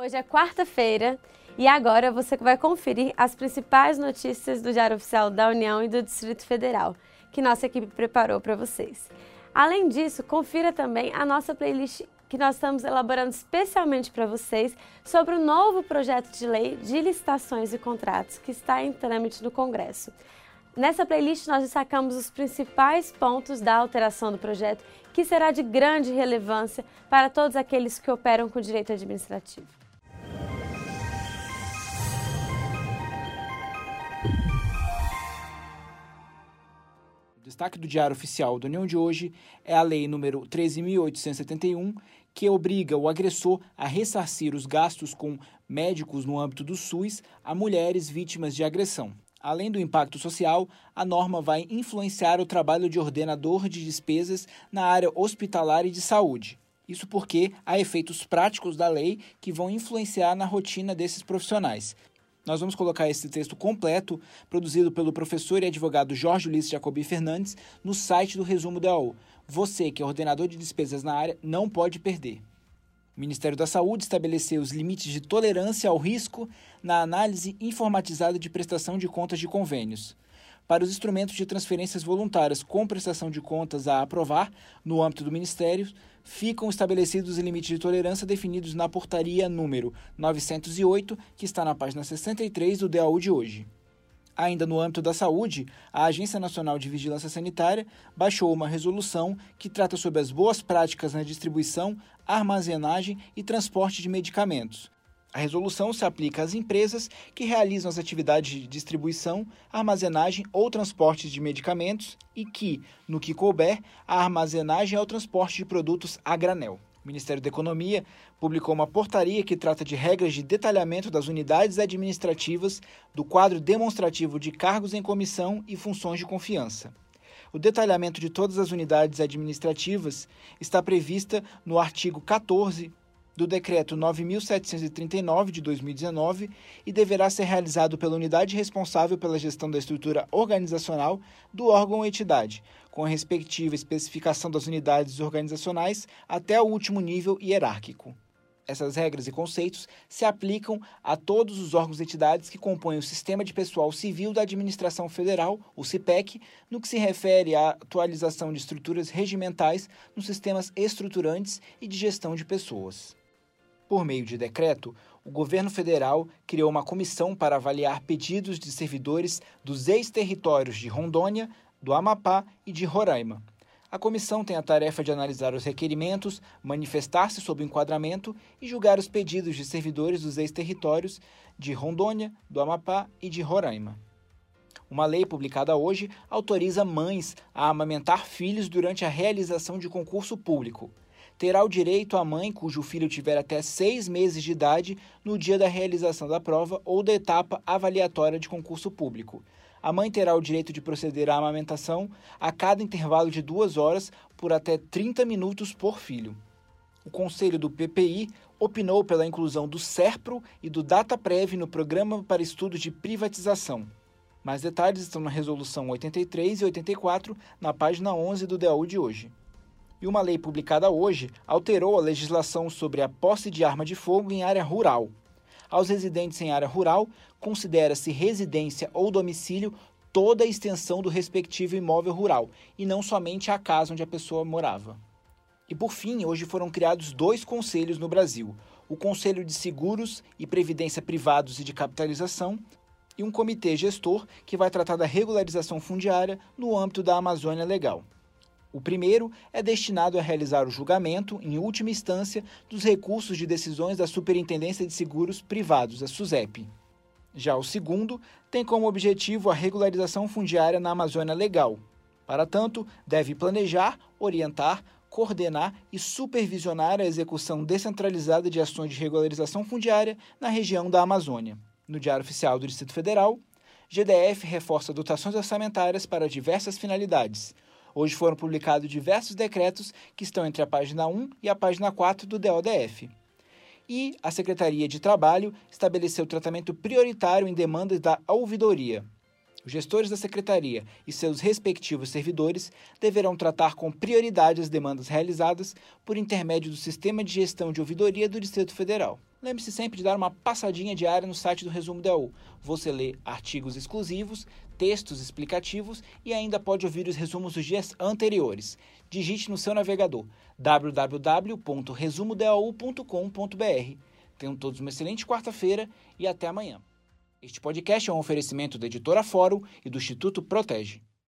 Hoje é quarta-feira e agora você vai conferir as principais notícias do Diário Oficial da União e do Distrito Federal, que nossa equipe preparou para vocês. Além disso, confira também a nossa playlist que nós estamos elaborando especialmente para vocês sobre o novo projeto de lei de licitações e contratos que está em trâmite no Congresso. Nessa playlist nós destacamos os principais pontos da alteração do projeto, que será de grande relevância para todos aqueles que operam com direito administrativo. Destaque do Diário Oficial da União de hoje é a Lei número 13.871, que obriga o agressor a ressarcir os gastos com médicos no âmbito do SUS a mulheres vítimas de agressão. Além do impacto social, a norma vai influenciar o trabalho de ordenador de despesas na área hospitalar e de saúde. Isso porque há efeitos práticos da lei que vão influenciar na rotina desses profissionais. Nós vamos colocar esse texto completo, produzido pelo professor e advogado Jorge Ulisses Jacobi Fernandes, no site do Resumo da UOL. Você, que é ordenador de despesas na área, não pode perder. O Ministério da Saúde estabeleceu os limites de tolerância ao risco na análise informatizada de prestação de contas de convênios. Para os instrumentos de transferências voluntárias com prestação de contas a aprovar no âmbito do Ministério, ficam estabelecidos os limites de tolerância definidos na portaria número 908, que está na página 63 do DAU de hoje. Ainda no âmbito da saúde, a Agência Nacional de Vigilância Sanitária baixou uma resolução que trata sobre as boas práticas na distribuição, armazenagem e transporte de medicamentos, a resolução se aplica às empresas que realizam as atividades de distribuição, armazenagem ou transporte de medicamentos e que, no que couber, a armazenagem é o transporte de produtos a granel. O Ministério da Economia publicou uma portaria que trata de regras de detalhamento das unidades administrativas do quadro demonstrativo de cargos em comissão e funções de confiança. O detalhamento de todas as unidades administrativas está prevista no artigo 14 do Decreto 9.739 de 2019 e deverá ser realizado pela unidade responsável pela gestão da estrutura organizacional do órgão ou entidade, com a respectiva especificação das unidades organizacionais até o último nível hierárquico. Essas regras e conceitos se aplicam a todos os órgãos e entidades que compõem o Sistema de Pessoal Civil da Administração Federal, o CIPEC, no que se refere à atualização de estruturas regimentais nos sistemas estruturantes e de gestão de pessoas. Por meio de decreto, o governo federal criou uma comissão para avaliar pedidos de servidores dos ex-territórios de Rondônia, do Amapá e de Roraima. A comissão tem a tarefa de analisar os requerimentos, manifestar-se sobre o enquadramento e julgar os pedidos de servidores dos ex-territórios de Rondônia, do Amapá e de Roraima. Uma lei publicada hoje autoriza mães a amamentar filhos durante a realização de concurso público terá o direito a mãe cujo filho tiver até seis meses de idade no dia da realização da prova ou da etapa avaliatória de concurso público. A mãe terá o direito de proceder à amamentação a cada intervalo de duas horas por até 30 minutos por filho. O Conselho do PPI opinou pela inclusão do SERPRO e do DataPrev no Programa para Estudos de Privatização. Mais detalhes estão na Resolução 83 e 84, na página 11 do DAU de hoje e uma lei publicada hoje alterou a legislação sobre a posse de arma de fogo em área rural. Aos residentes em área rural, considera-se residência ou domicílio toda a extensão do respectivo imóvel rural, e não somente a casa onde a pessoa morava. E por fim, hoje foram criados dois conselhos no Brasil: o Conselho de Seguros e Previdência Privados e de Capitalização e um comitê gestor que vai tratar da regularização fundiária no âmbito da Amazônia Legal. O primeiro é destinado a realizar o julgamento, em última instância, dos recursos de decisões da Superintendência de Seguros Privados, a SUSEP. Já o segundo tem como objetivo a regularização fundiária na Amazônia Legal. Para tanto, deve planejar, orientar, coordenar e supervisionar a execução descentralizada de ações de regularização fundiária na região da Amazônia. No Diário Oficial do Distrito Federal, GDF reforça dotações orçamentárias para diversas finalidades Hoje foram publicados diversos decretos que estão entre a página 1 e a página 4 do DODF. E a Secretaria de Trabalho estabeleceu tratamento prioritário em demandas da ouvidoria. Os gestores da secretaria e seus respectivos servidores deverão tratar com prioridade as demandas realizadas por intermédio do Sistema de Gestão de Ouvidoria do Distrito Federal. Lembre-se sempre de dar uma passadinha diária no site do Resumo DAU. Você lê artigos exclusivos, textos explicativos e ainda pode ouvir os resumos dos dias anteriores. Digite no seu navegador www.resumodau.com.br. Tenham todos uma excelente quarta-feira e até amanhã. Este podcast é um oferecimento da editora Fórum e do Instituto Protege.